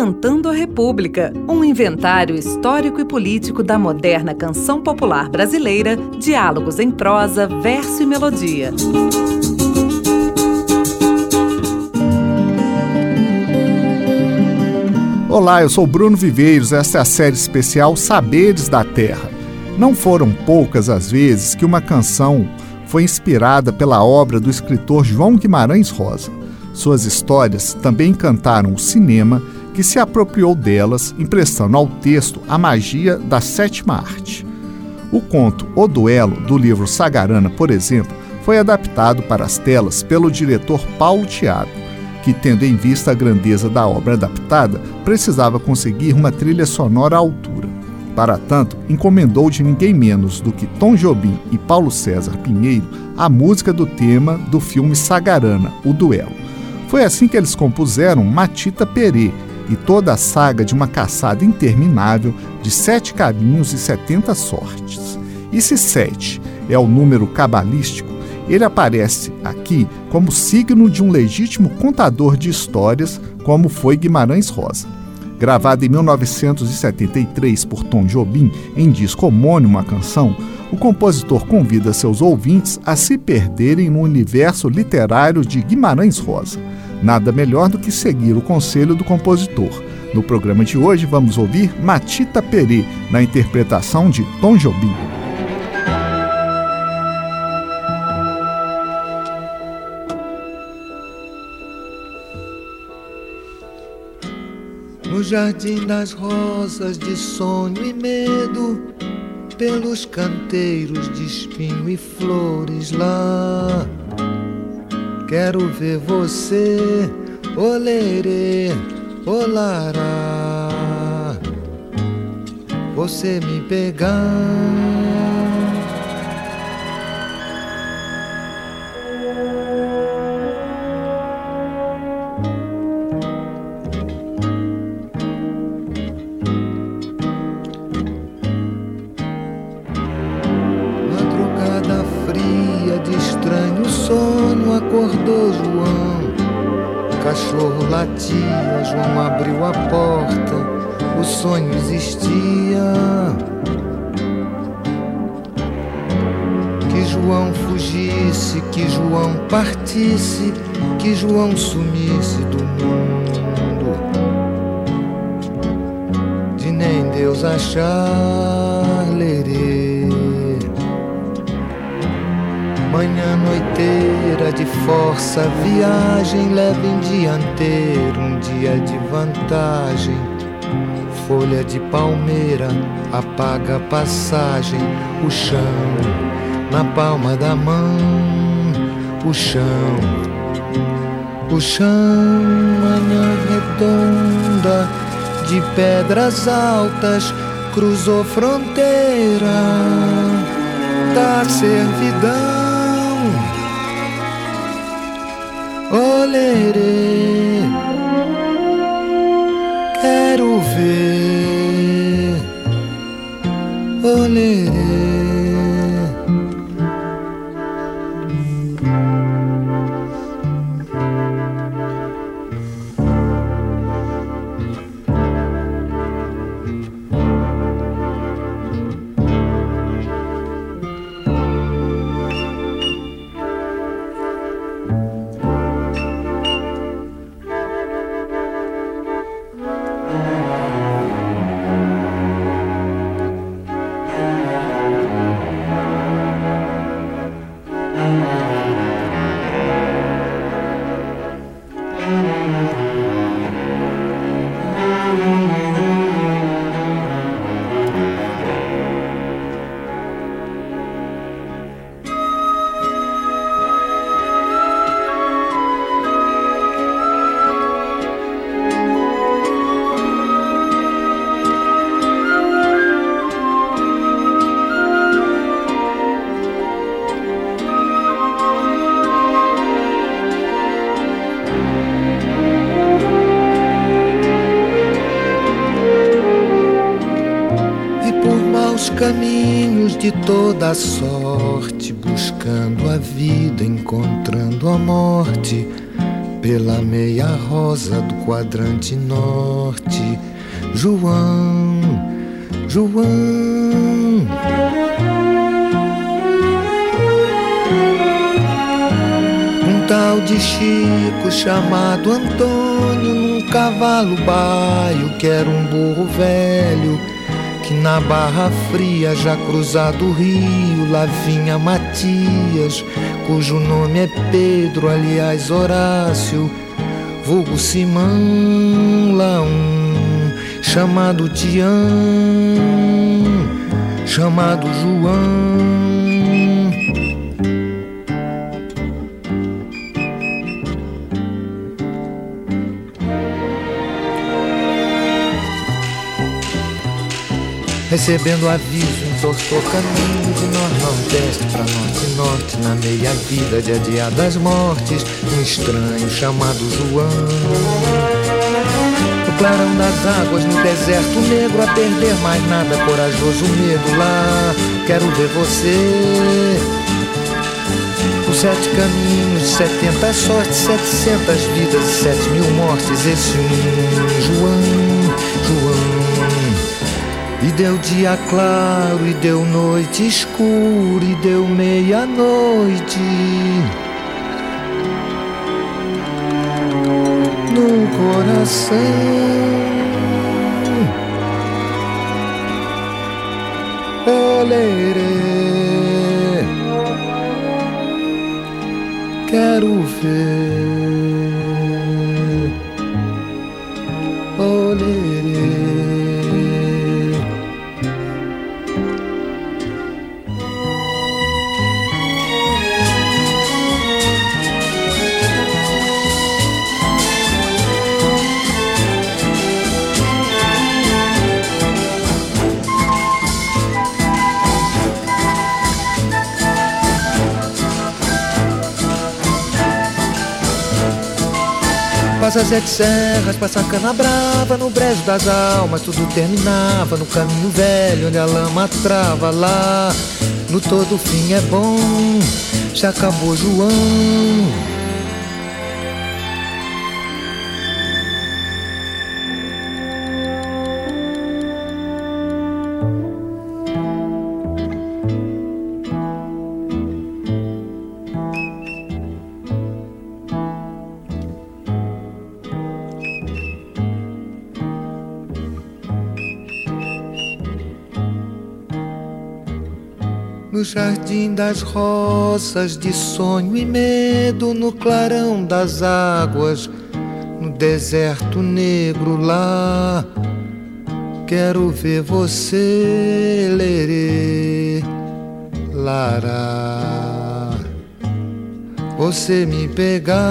Cantando a República, um inventário histórico e político da moderna canção popular brasileira, diálogos em prosa, verso e melodia. Olá, eu sou Bruno Viveiros. Esta é a série especial Saberes da Terra. Não foram poucas as vezes que uma canção foi inspirada pela obra do escritor João Guimarães Rosa. Suas histórias também encantaram o cinema, que se apropriou delas, emprestando ao texto a magia da sétima arte. O conto O Duelo, do livro Sagarana, por exemplo, foi adaptado para as telas pelo diretor Paulo Tiago, que, tendo em vista a grandeza da obra adaptada, precisava conseguir uma trilha sonora à altura. Para tanto, encomendou de ninguém menos do que Tom Jobim e Paulo César Pinheiro a música do tema do filme Sagarana, O Duelo. Foi assim que eles compuseram Matita Perê e toda a saga de uma caçada interminável de sete caminhos e setenta sortes. E se sete é o número cabalístico, ele aparece aqui como signo de um legítimo contador de histórias, como foi Guimarães Rosa. Gravada em 1973 por Tom Jobim em disco homônimo à canção, o compositor convida seus ouvintes a se perderem no universo literário de Guimarães Rosa. Nada melhor do que seguir o conselho do compositor. No programa de hoje vamos ouvir Matita Peri, na interpretação de Tom Jobim. No jardim das rosas de sonho e medo, pelos canteiros de espinho e flores lá. Quero ver você, olerê, olará. Você me pegar. João abriu a porta, o sonho existia. Que João fugisse, que João partisse, que João sumisse do mundo. De nem Deus achar lerê. Manhã noiteira de força, viagem leve em dianteiro, um dia de vantagem. Folha de palmeira apaga a passagem, o chão na palma da mão, o chão, o chão, manhã redonda de pedras altas, cruzou fronteira da servidão olerê. De toda sorte, buscando a vida, encontrando a morte. pela meia rosa do quadrante norte. João, João. Um tal de Chico chamado Antônio, num cavalo baio, que era um burro velho que na Barra Fria, já cruzado o rio, lá vinha Matias, cujo nome é Pedro, aliás Horácio, vulgo Simão, lá um, chamado Tião, chamado João. Recebendo aviso, entortou caminho de nor-nordeste para norte-norte Na meia vida de adiadas mortes Um estranho chamado João. No clarão das águas, no deserto negro A perder mais nada, corajoso medo lá. Quero ver você. Sete caminhos, setenta sortes Setecentas vidas e sete mil mortes Esse um João, João e deu dia claro, e deu noite escura, e deu meia-noite. No coração. Olerê. Quero ver. Passa sete serras, passa cana brava No brejo das almas tudo terminava No caminho velho onde a lama trava Lá. No todo fim é bom Já acabou João No jardim das rosas, de sonho e medo, no clarão das águas, no deserto negro lá. Quero ver você, lerê, lara, você me pegar.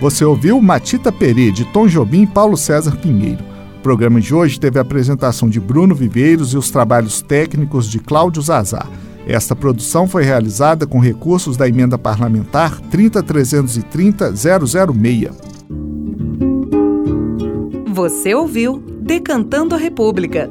Você ouviu Matita Peri, de Tom Jobim e Paulo César Pinheiro. O programa de hoje teve a apresentação de Bruno Viveiros e os trabalhos técnicos de Cláudio Zazar. Esta produção foi realizada com recursos da emenda parlamentar 30330-006. Você ouviu Decantando a República,